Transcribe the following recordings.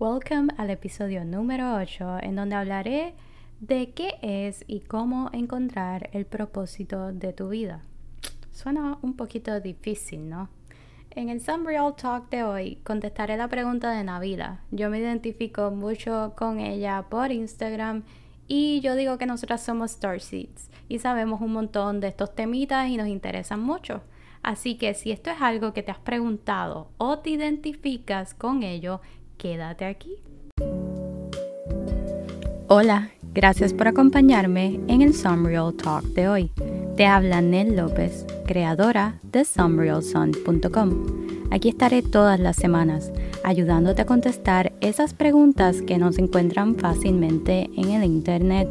Welcome al episodio número 8 en donde hablaré de qué es y cómo encontrar el propósito de tu vida. Suena un poquito difícil, ¿no? En el Some Real Talk de hoy contestaré la pregunta de Navila. Yo me identifico mucho con ella por Instagram y yo digo que nosotras somos Starseeds y sabemos un montón de estos temitas y nos interesan mucho. Así que si esto es algo que te has preguntado o te identificas con ello, quédate aquí. Hola, gracias por acompañarme en el Real Talk de hoy. Te habla Nell López, creadora de SumRealSun.com. Aquí estaré todas las semanas ayudándote a contestar esas preguntas que no se encuentran fácilmente en el Internet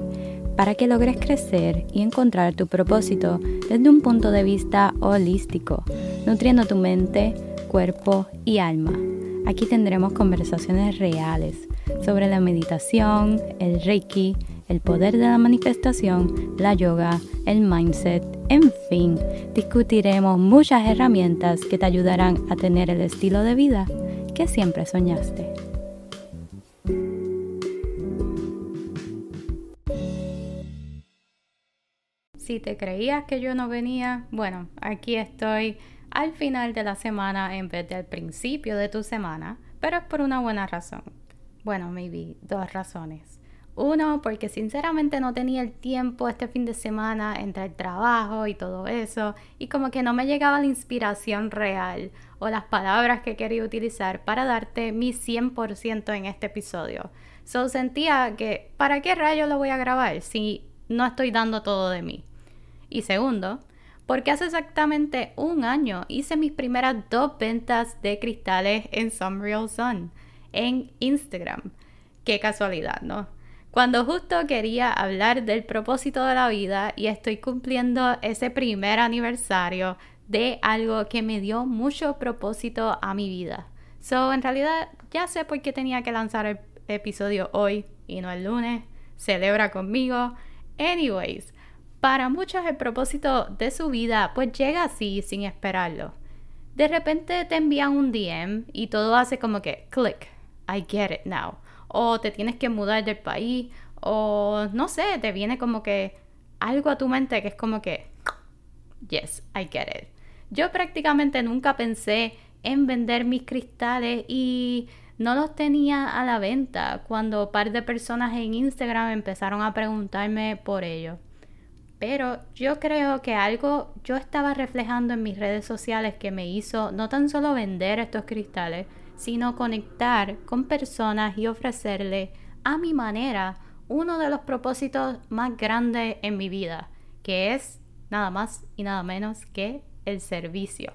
para que logres crecer y encontrar tu propósito desde un punto de vista holístico, nutriendo tu mente, cuerpo y alma. Aquí tendremos conversaciones reales sobre la meditación, el reiki, el poder de la manifestación, la yoga, el mindset, en fin, discutiremos muchas herramientas que te ayudarán a tener el estilo de vida que siempre soñaste. Si te creías que yo no venía, bueno, aquí estoy al final de la semana en vez del principio de tu semana, pero es por una buena razón. Bueno, maybe dos razones. Uno, porque sinceramente no tenía el tiempo este fin de semana entre el trabajo y todo eso, y como que no me llegaba la inspiración real o las palabras que quería utilizar para darte mi 100% en este episodio. So sentía que, ¿para qué rayo lo voy a grabar si no estoy dando todo de mí? Y segundo, porque hace exactamente un año hice mis primeras dos ventas de cristales en Some Real Sun en Instagram. Qué casualidad, ¿no? Cuando justo quería hablar del propósito de la vida y estoy cumpliendo ese primer aniversario de algo que me dio mucho propósito a mi vida. So, en realidad, ya sé por qué tenía que lanzar el episodio hoy y no el lunes. Celebra conmigo. Anyways, para muchos el propósito de su vida pues llega así sin esperarlo. De repente te envían un DM y todo hace como que click, I get it now. O te tienes que mudar del país o no sé, te viene como que algo a tu mente que es como que yes, I get it. Yo prácticamente nunca pensé en vender mis cristales y no los tenía a la venta cuando un par de personas en Instagram empezaron a preguntarme por ello. Pero yo creo que algo yo estaba reflejando en mis redes sociales que me hizo no tan solo vender estos cristales, sino conectar con personas y ofrecerle a mi manera uno de los propósitos más grandes en mi vida, que es nada más y nada menos que el servicio.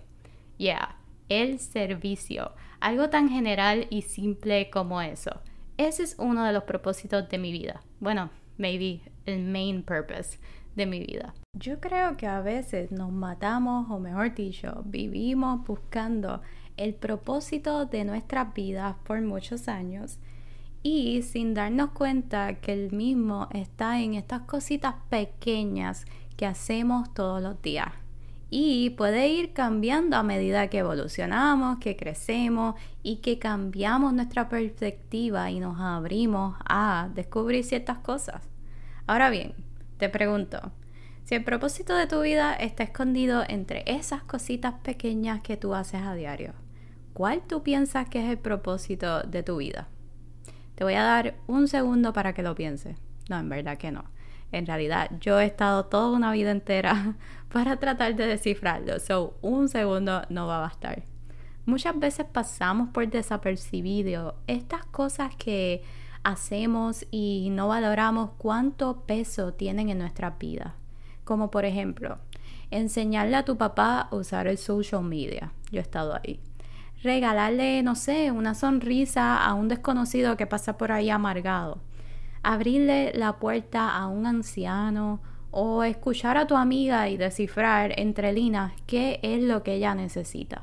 Yeah, el servicio. Algo tan general y simple como eso. Ese es uno de los propósitos de mi vida. Bueno, maybe el main purpose de mi vida. Yo creo que a veces nos matamos, o mejor dicho, vivimos buscando el propósito de nuestras vidas por muchos años y sin darnos cuenta que el mismo está en estas cositas pequeñas que hacemos todos los días. Y puede ir cambiando a medida que evolucionamos, que crecemos y que cambiamos nuestra perspectiva y nos abrimos a descubrir ciertas cosas. Ahora bien, te pregunto, si el propósito de tu vida está escondido entre esas cositas pequeñas que tú haces a diario, ¿cuál tú piensas que es el propósito de tu vida? Te voy a dar un segundo para que lo pienses. No, en verdad que no. En realidad, yo he estado toda una vida entera para tratar de descifrarlo. So, un segundo no va a bastar. Muchas veces pasamos por desapercibido estas cosas que hacemos y no valoramos cuánto peso tienen en nuestra vida. Como por ejemplo, enseñarle a tu papá a usar el social media. Yo he estado ahí. Regalarle, no sé, una sonrisa a un desconocido que pasa por ahí amargado. Abrirle la puerta a un anciano o escuchar a tu amiga y descifrar entre líneas qué es lo que ella necesita.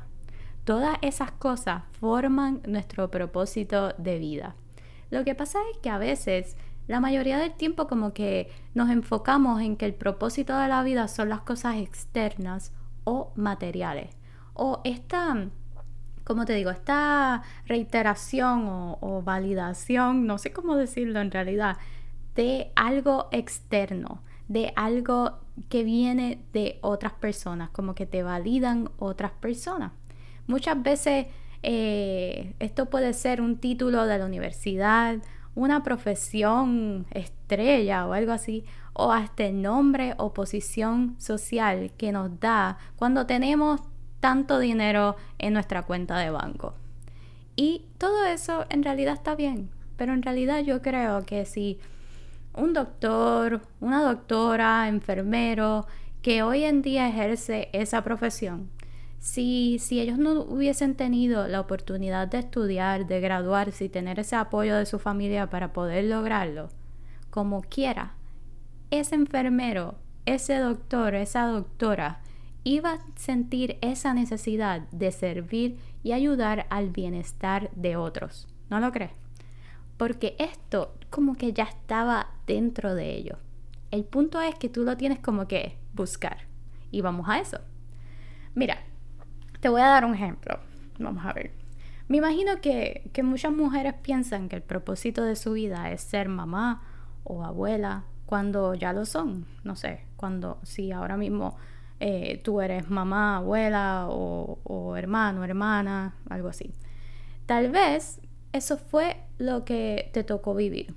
Todas esas cosas forman nuestro propósito de vida. Lo que pasa es que a veces, la mayoría del tiempo como que nos enfocamos en que el propósito de la vida son las cosas externas o materiales. O esta como te digo, esta reiteración o, validación, no sé cómo decirlo en realidad, de algo externo, de algo que viene de otras personas, como que te validan otras personas. Muchas veces eh, esto puede ser un título de la universidad, una profesión estrella o algo así, o hasta el nombre o posición social que nos da cuando tenemos tanto dinero en nuestra cuenta de banco. Y todo eso en realidad está bien, pero en realidad yo creo que si un doctor, una doctora, enfermero, que hoy en día ejerce esa profesión, si, si ellos no hubiesen tenido la oportunidad de estudiar, de graduarse y tener ese apoyo de su familia para poder lograrlo, como quiera, ese enfermero, ese doctor, esa doctora, iba a sentir esa necesidad de servir y ayudar al bienestar de otros. ¿No lo crees? Porque esto como que ya estaba dentro de ellos. El punto es que tú lo tienes como que buscar. Y vamos a eso. Mira, te voy a dar un ejemplo. Vamos a ver. Me imagino que, que muchas mujeres piensan que el propósito de su vida es ser mamá o abuela cuando ya lo son. No sé, cuando si ahora mismo eh, tú eres mamá, abuela o, o hermano, hermana, algo así. Tal vez eso fue lo que te tocó vivir.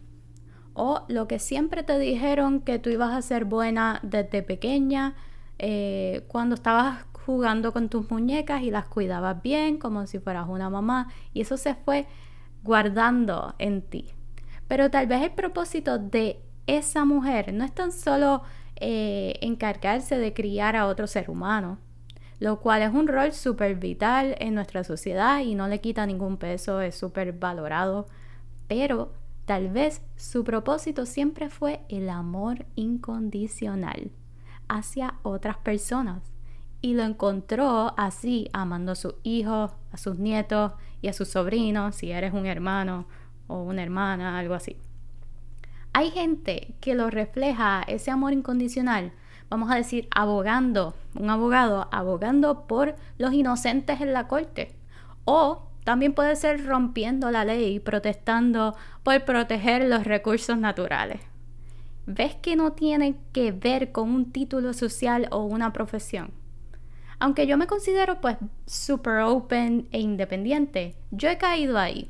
O lo que siempre te dijeron que tú ibas a ser buena desde pequeña, eh, cuando estabas jugando con tus muñecas y las cuidabas bien, como si fueras una mamá, y eso se fue guardando en ti. Pero tal vez el propósito de esa mujer no es tan solo eh, encargarse de criar a otro ser humano, lo cual es un rol súper vital en nuestra sociedad y no le quita ningún peso, es súper valorado, pero tal vez su propósito siempre fue el amor incondicional hacia otras personas y lo encontró así amando a sus hijos, a sus nietos y a sus sobrinos, si eres un hermano o una hermana, algo así. Hay gente que lo refleja ese amor incondicional, vamos a decir, abogando, un abogado abogando por los inocentes en la corte. O también puede ser rompiendo la ley, protestando por proteger los recursos naturales. ¿Ves que no tiene que ver con un título social o una profesión? Aunque yo me considero pues super open e independiente, yo he caído ahí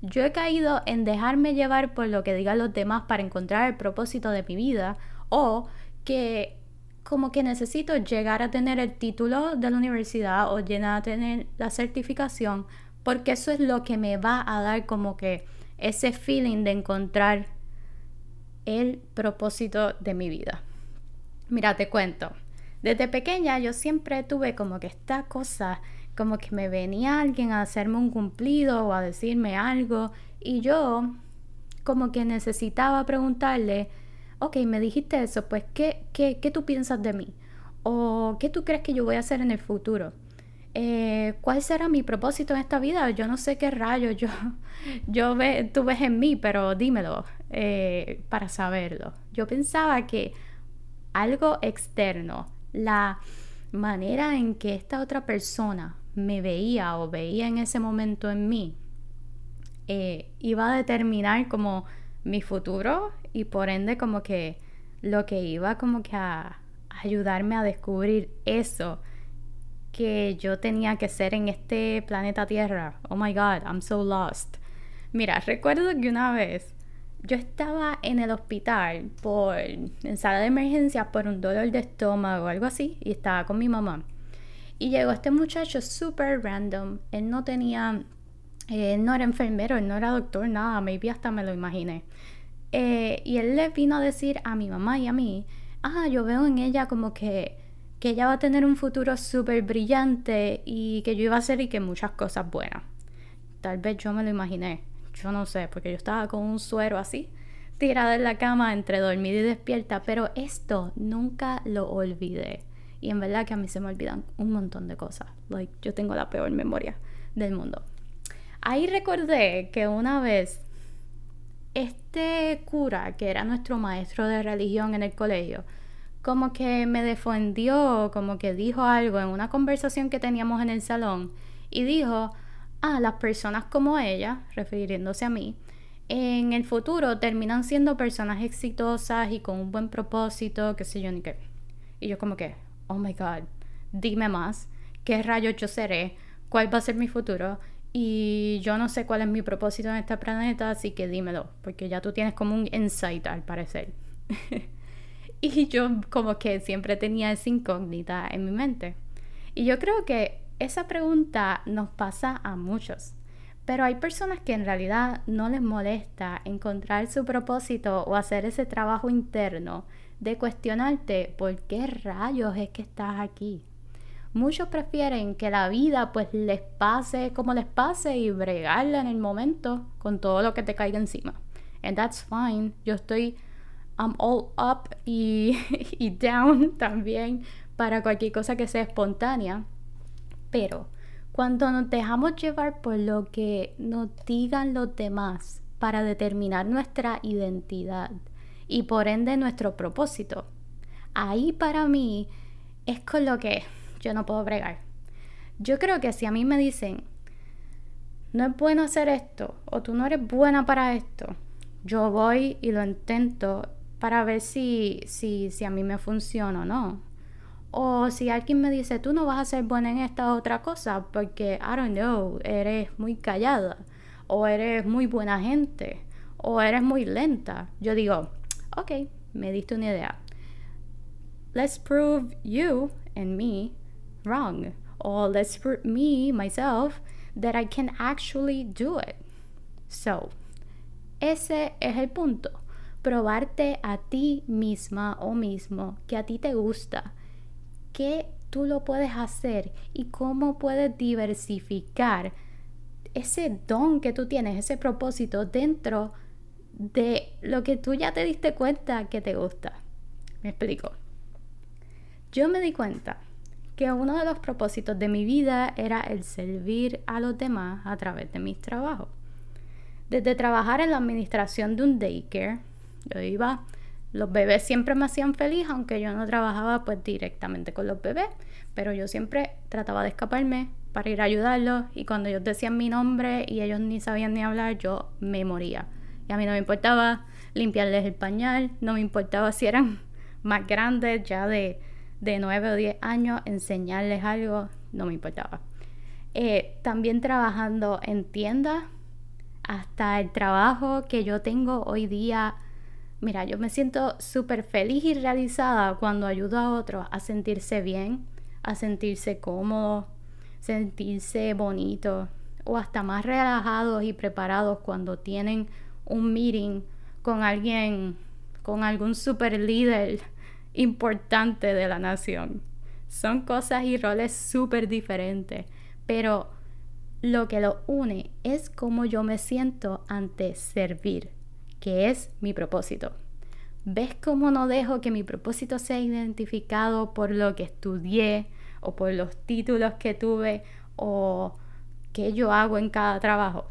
yo he caído en dejarme llevar por lo que digan los demás para encontrar el propósito de mi vida o que como que necesito llegar a tener el título de la universidad o llegar a tener la certificación porque eso es lo que me va a dar como que ese feeling de encontrar el propósito de mi vida. Mira, te cuento. Desde pequeña yo siempre tuve como que esta cosa como que me venía alguien a hacerme un cumplido o a decirme algo y yo como que necesitaba preguntarle, ok, me dijiste eso, pues ¿qué, qué, qué tú piensas de mí? ¿O qué tú crees que yo voy a hacer en el futuro? Eh, ¿Cuál será mi propósito en esta vida? Yo no sé qué rayo yo, yo ve, tú ves en mí, pero dímelo eh, para saberlo. Yo pensaba que algo externo, la manera en que esta otra persona me veía o veía en ese momento en mí, eh, iba a determinar como mi futuro y por ende como que lo que iba como que a ayudarme a descubrir eso que yo tenía que ser en este planeta Tierra. Oh my God, I'm so lost. Mira, recuerdo que una vez yo estaba en el hospital por en sala de emergencia por un dolor de estómago o algo así y estaba con mi mamá. Y llegó este muchacho súper random. Él no tenía, eh, no era enfermero, él no era doctor, nada, maybe hasta me lo imaginé. Eh, y él le vino a decir a mi mamá y a mí, ah, yo veo en ella como que, que ella va a tener un futuro súper brillante y que yo iba a hacer y que muchas cosas buenas. Tal vez yo me lo imaginé, yo no sé, porque yo estaba con un suero así, tirada en la cama entre dormida y despierta, pero esto nunca lo olvidé. Y en verdad que a mí se me olvidan un montón de cosas. Like, yo tengo la peor memoria del mundo. Ahí recordé que una vez este cura, que era nuestro maestro de religión en el colegio, como que me defendió, como que dijo algo en una conversación que teníamos en el salón y dijo, ah, las personas como ella, refiriéndose a mí, en el futuro terminan siendo personas exitosas y con un buen propósito, qué sé yo ni qué. Y yo como que, oh my god, dime más, qué rayos yo seré, cuál va a ser mi futuro y yo no sé cuál es mi propósito en este planeta, así que dímelo, porque ya tú tienes como un insight al parecer. y yo como que siempre tenía esa incógnita en mi mente. Y yo creo que esa pregunta nos pasa a muchos. Pero hay personas que en realidad no les molesta encontrar su propósito o hacer ese trabajo interno de cuestionarte por qué rayos es que estás aquí. Muchos prefieren que la vida pues les pase como les pase y bregarla en el momento con todo lo que te caiga encima. And that's fine. Yo estoy I'm all up y, y down también para cualquier cosa que sea espontánea. Pero cuando nos dejamos llevar por lo que nos digan los demás para determinar nuestra identidad y por ende nuestro propósito, ahí para mí es con lo que yo no puedo bregar. Yo creo que si a mí me dicen, no es bueno hacer esto o tú no eres buena para esto, yo voy y lo intento para ver si, si, si a mí me funciona o no. O si alguien me dice, tú no vas a ser buena en esta otra cosa porque, I don't know, eres muy callada, o eres muy buena gente, o eres muy lenta. Yo digo, ok, me diste una idea. Let's prove you and me wrong. Or let's prove me, myself, that I can actually do it. So, ese es el punto. Probarte a ti misma o mismo que a ti te gusta qué tú lo puedes hacer y cómo puedes diversificar ese don que tú tienes, ese propósito dentro de lo que tú ya te diste cuenta que te gusta. Me explico. Yo me di cuenta que uno de los propósitos de mi vida era el servir a los demás a través de mis trabajos. Desde trabajar en la administración de un daycare, yo iba los bebés siempre me hacían feliz, aunque yo no trabajaba pues directamente con los bebés, pero yo siempre trataba de escaparme para ir a ayudarlos y cuando ellos decían mi nombre y ellos ni sabían ni hablar, yo me moría. Y a mí no me importaba limpiarles el pañal, no me importaba si eran más grandes, ya de, de 9 o 10 años, enseñarles algo, no me importaba. Eh, también trabajando en tiendas, hasta el trabajo que yo tengo hoy día Mira, yo me siento súper feliz y realizada cuando ayudo a otros a sentirse bien, a sentirse cómodo, sentirse bonito o hasta más relajados y preparados cuando tienen un meeting con alguien, con algún super líder importante de la nación. Son cosas y roles súper diferentes, pero lo que lo une es cómo yo me siento ante servir que es mi propósito. ¿Ves cómo no dejo que mi propósito sea identificado por lo que estudié o por los títulos que tuve o qué yo hago en cada trabajo?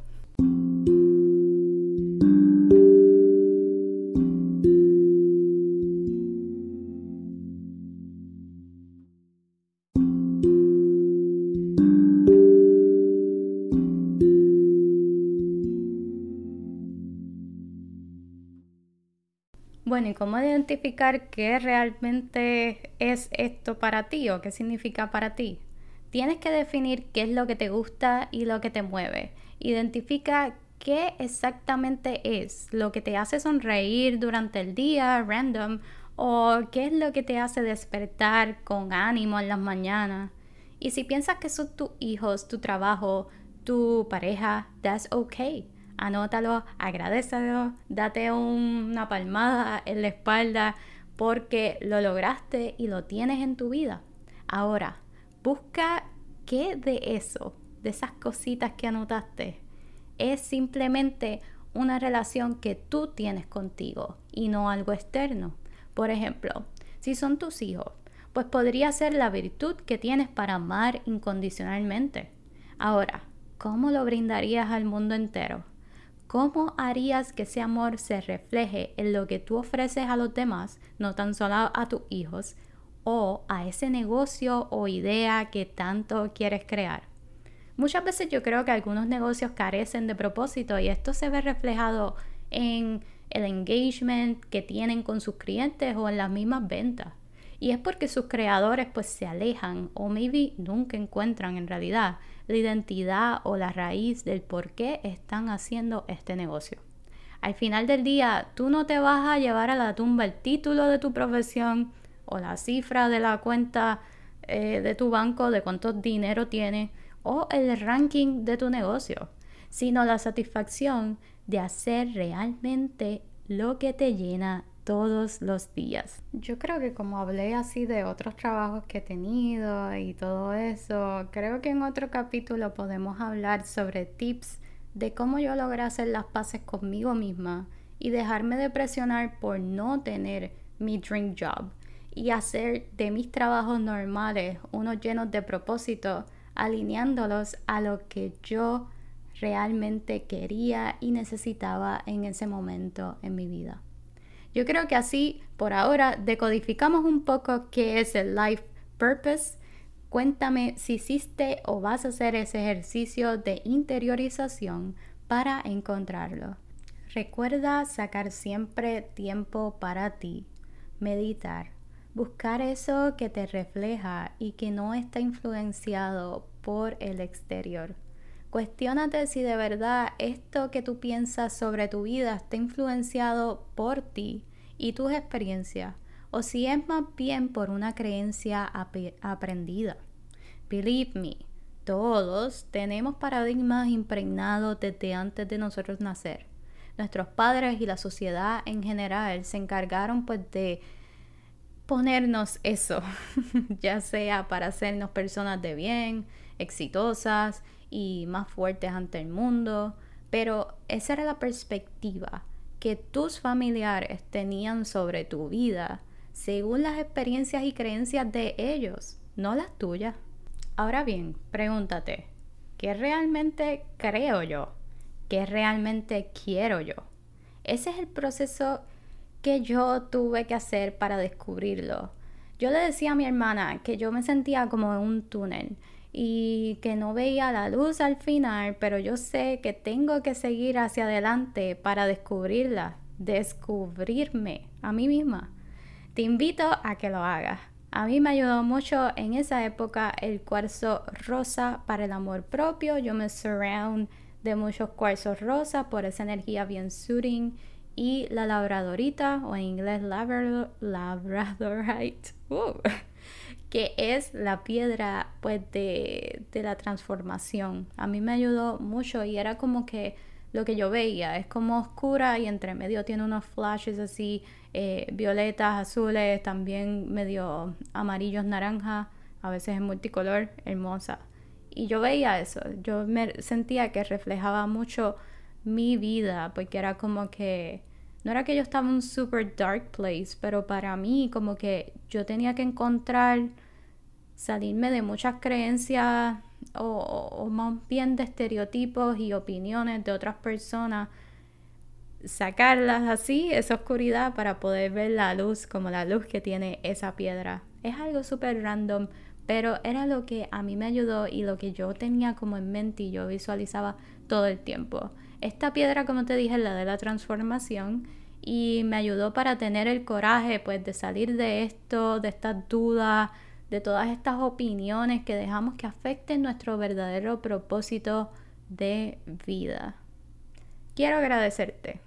Bueno, ¿y cómo identificar qué realmente es esto para ti o qué significa para ti? Tienes que definir qué es lo que te gusta y lo que te mueve. Identifica qué exactamente es lo que te hace sonreír durante el día, random, o qué es lo que te hace despertar con ánimo en las mañanas. Y si piensas que son tus hijos, tu trabajo, tu pareja, that's okay anótalo, agradecelo, date una palmada en la espalda porque lo lograste y lo tienes en tu vida. Ahora, busca qué de eso, de esas cositas que anotaste, es simplemente una relación que tú tienes contigo y no algo externo. Por ejemplo, si son tus hijos, pues podría ser la virtud que tienes para amar incondicionalmente. Ahora, ¿cómo lo brindarías al mundo entero? ¿Cómo harías que ese amor se refleje en lo que tú ofreces a los demás, no tan solo a tus hijos, o a ese negocio o idea que tanto quieres crear? Muchas veces yo creo que algunos negocios carecen de propósito y esto se ve reflejado en el engagement que tienen con sus clientes o en las mismas ventas. Y es porque sus creadores pues se alejan o maybe nunca encuentran en realidad la identidad o la raíz del por qué están haciendo este negocio. Al final del día, tú no te vas a llevar a la tumba el título de tu profesión o la cifra de la cuenta eh, de tu banco de cuánto dinero tienes o el ranking de tu negocio, sino la satisfacción de hacer realmente lo que te llena todos los días. Yo creo que como hablé así de otros trabajos que he tenido y todo eso, creo que en otro capítulo podemos hablar sobre tips de cómo yo logré hacer las paces conmigo misma y dejarme de presionar por no tener mi dream job y hacer de mis trabajos normales unos llenos de propósito, alineándolos a lo que yo realmente quería y necesitaba en ese momento en mi vida. Yo creo que así, por ahora, decodificamos un poco qué es el life purpose. Cuéntame si hiciste o vas a hacer ese ejercicio de interiorización para encontrarlo. Recuerda sacar siempre tiempo para ti, meditar, buscar eso que te refleja y que no está influenciado por el exterior. Cuestiónate si de verdad esto que tú piensas sobre tu vida está influenciado por ti y tus experiencias o si es más bien por una creencia aprendida. Believe me, todos tenemos paradigmas impregnados desde antes de nosotros nacer. Nuestros padres y la sociedad en general se encargaron pues de ponernos eso, ya sea para hacernos personas de bien, exitosas y más fuertes ante el mundo, pero esa era la perspectiva que tus familiares tenían sobre tu vida según las experiencias y creencias de ellos, no las tuyas. Ahora bien, pregúntate, ¿qué realmente creo yo? ¿Qué realmente quiero yo? Ese es el proceso que yo tuve que hacer para descubrirlo. Yo le decía a mi hermana que yo me sentía como en un túnel y que no veía la luz al final, pero yo sé que tengo que seguir hacia adelante para descubrirla, descubrirme a mí misma. Te invito a que lo hagas. A mí me ayudó mucho en esa época el cuarzo rosa para el amor propio. Yo me surround de muchos cuarzos rosa por esa energía bien soothing. Y la labradorita, o en inglés labradorite. Uh, que es la piedra pues de, la transformación. A mí me ayudó mucho y era como que lo que yo veía es como oscura y entre medio tiene unos flashes así eh, violetas, azules, también medio amarillos, naranja, a veces en multicolor, hermosa. Y yo veía eso, yo me sentía que reflejaba mucho mi vida, porque era como que no era que yo estaba en un super dark place, pero para mí como que yo tenía que encontrar, salirme de muchas creencias o, más bien de estereotipos y opiniones de otras personas, sacarlas así, esa oscuridad, para poder ver la luz como la luz que tiene esa piedra. Es algo súper random, pero era lo que a mí me ayudó y lo que yo tenía como en mente y yo visualizaba todo el tiempo. Esta piedra, como te dije, la de la transformación y me ayudó para tener el coraje pues de salir de esto, de estas dudas, de todas estas opiniones que dejamos que afecten nuestro verdadero propósito de vida. Quiero agradecerte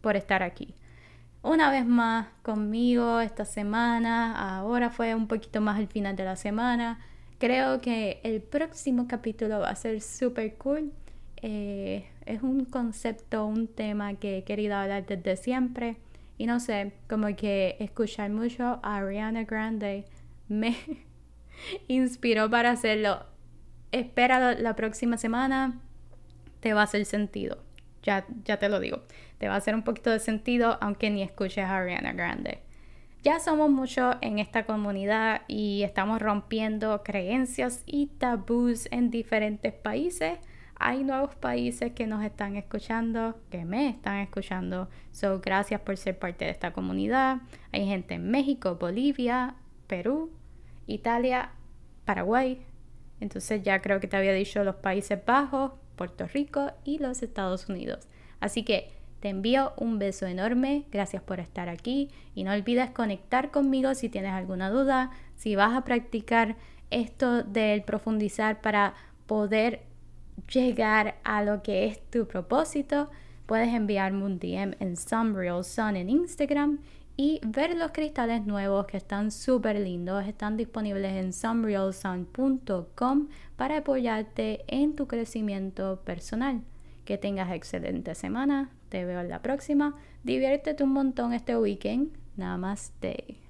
por estar aquí. Una vez más conmigo esta semana, ahora fue un poquito más al final de la semana. Creo que el próximo capítulo va a ser súper cool eh, es un concepto, un tema que he querido hablar desde siempre. Y no sé, como que escuchar mucho a Ariana Grande me inspiró para hacerlo. Espera la próxima semana, te va a hacer sentido. Ya, ya te lo digo. Te va a hacer un poquito de sentido aunque ni escuches a Ariana Grande. Ya somos muchos en esta comunidad y estamos rompiendo creencias y tabús en diferentes países hay nuevos países que nos están escuchando, que me están escuchando. So, gracias por ser parte de esta comunidad. Hay gente en México, Bolivia, Perú, Italia, Paraguay, Entonces ya creo que te había dicho los Países Bajos, Puerto Rico y los Estados Unidos. Así que te envío un beso enorme, gracias por estar aquí y no olvides conectar conmigo si tienes alguna duda, si vas a practicar esto del profundizar para poder llegar a lo que es tu propósito, puedes enviarme un DM en Some Real Sun en Instagram y ver los cristales nuevos que están súper lindos. Están disponibles en somerealsun.com para apoyarte en tu crecimiento personal. Que tengas excelente semana. Te veo en la próxima. Diviértete un montón este weekend. Namaste.